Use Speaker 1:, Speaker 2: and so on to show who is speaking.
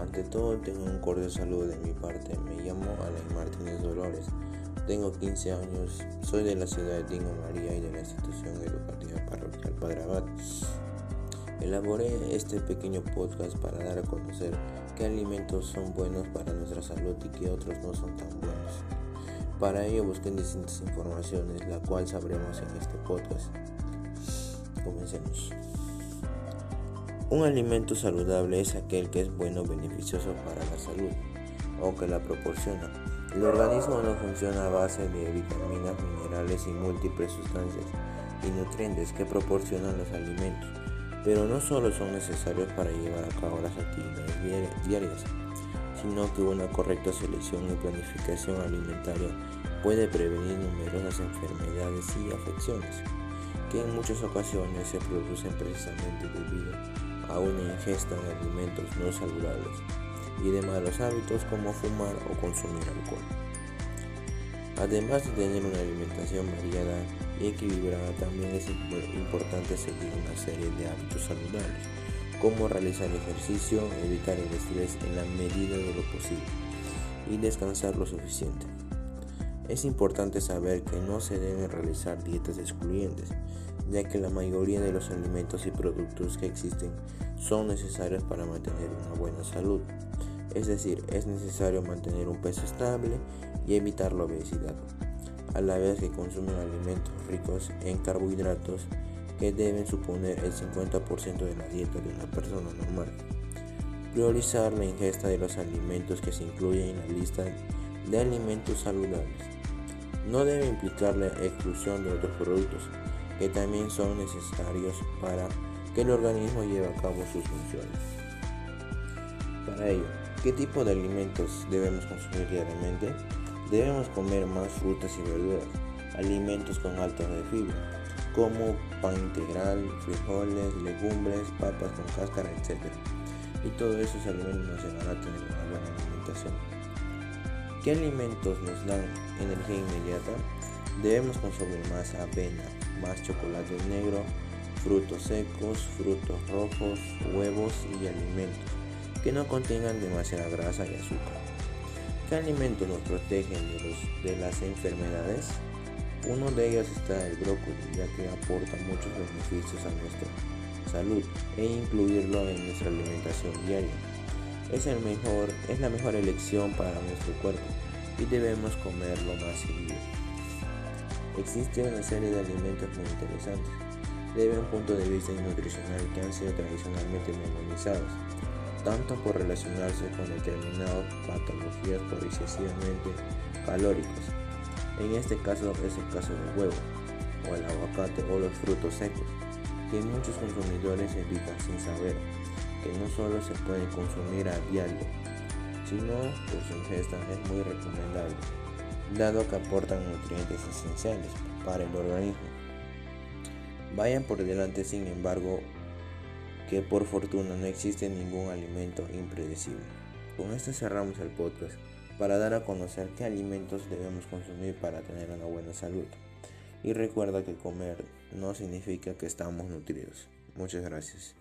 Speaker 1: Ante todo, tengo un cordial saludo de mi parte. Me llamo Alain Martínez Dolores. Tengo 15 años, soy de la ciudad de Tingo María y de la institución educativa parroquial Padre Abad. Elaboré este pequeño podcast para dar a conocer qué alimentos son buenos para nuestra salud y qué otros no son tan buenos. Para ello busqué distintas informaciones, la cual sabremos en este podcast. Comencemos. Un alimento saludable es aquel que es bueno o beneficioso para la salud o que la proporciona. El organismo no funciona a base de vitaminas, minerales y múltiples sustancias y nutrientes que proporcionan los alimentos, pero no solo son necesarios para llevar a cabo las actividades diarias, sino que una correcta selección y planificación alimentaria puede prevenir numerosas enfermedades y afecciones que en muchas ocasiones se producen precisamente debido a una ingesta de alimentos no saludables y de malos hábitos como fumar o consumir alcohol. Además de tener una alimentación variada y equilibrada, también es importante seguir una serie de hábitos saludables, como realizar ejercicio, evitar el estrés en la medida de lo posible y descansar lo suficiente. Es importante saber que no se deben realizar dietas excluyentes, ya que la mayoría de los alimentos y productos que existen son necesarios para mantener una buena salud. Es decir, es necesario mantener un peso estable y evitar la obesidad, a la vez que consumen alimentos ricos en carbohidratos que deben suponer el 50% de la dieta de una persona normal. Priorizar la ingesta de los alimentos que se incluyen en la lista de alimentos saludables. No debe implicar la exclusión de otros productos, que también son necesarios para que el organismo lleve a cabo sus funciones. Para ello, ¿qué tipo de alimentos debemos consumir diariamente? Debemos comer más frutas y verduras, alimentos con alta de fibra, como pan integral, frijoles, legumbres, papas con cáscara, etc. Y todos esos alimentos nos llevarán a tener una buena alimentación. ¿Qué alimentos nos dan energía inmediata? Debemos consumir más avena, más chocolate negro, frutos secos, frutos rojos, huevos y alimentos que no contengan demasiada grasa y azúcar. ¿Qué alimentos nos protegen de, las enfermedades? Uno de ellos está el brócoli, ya que aporta muchos beneficios a nuestra salud e incluirlo en nuestra alimentación diaria. Es, el mejor, es la mejor elección para nuestro cuerpo y debemos comerlo más seguido. Existe una serie de alimentos muy interesantes desde un punto de vista nutricional que han sido tradicionalmente memorizados, tanto por relacionarse con determinadas patologías por excesivamente calóricos. En este caso es el caso del huevo, o el aguacate o los frutos secos, que muchos consumidores evitan sin saber que no solo se pueden consumir a diario, sino que su ingesta es muy recomendable dado que aportan nutrientes esenciales para el organismo. Vayan por delante, sin embargo, que por fortuna no existe ningún alimento impredecible. Con esto cerramos el podcast para dar a conocer qué alimentos debemos consumir para tener una buena salud. Y recuerda que comer no significa que estamos nutridos. Muchas gracias.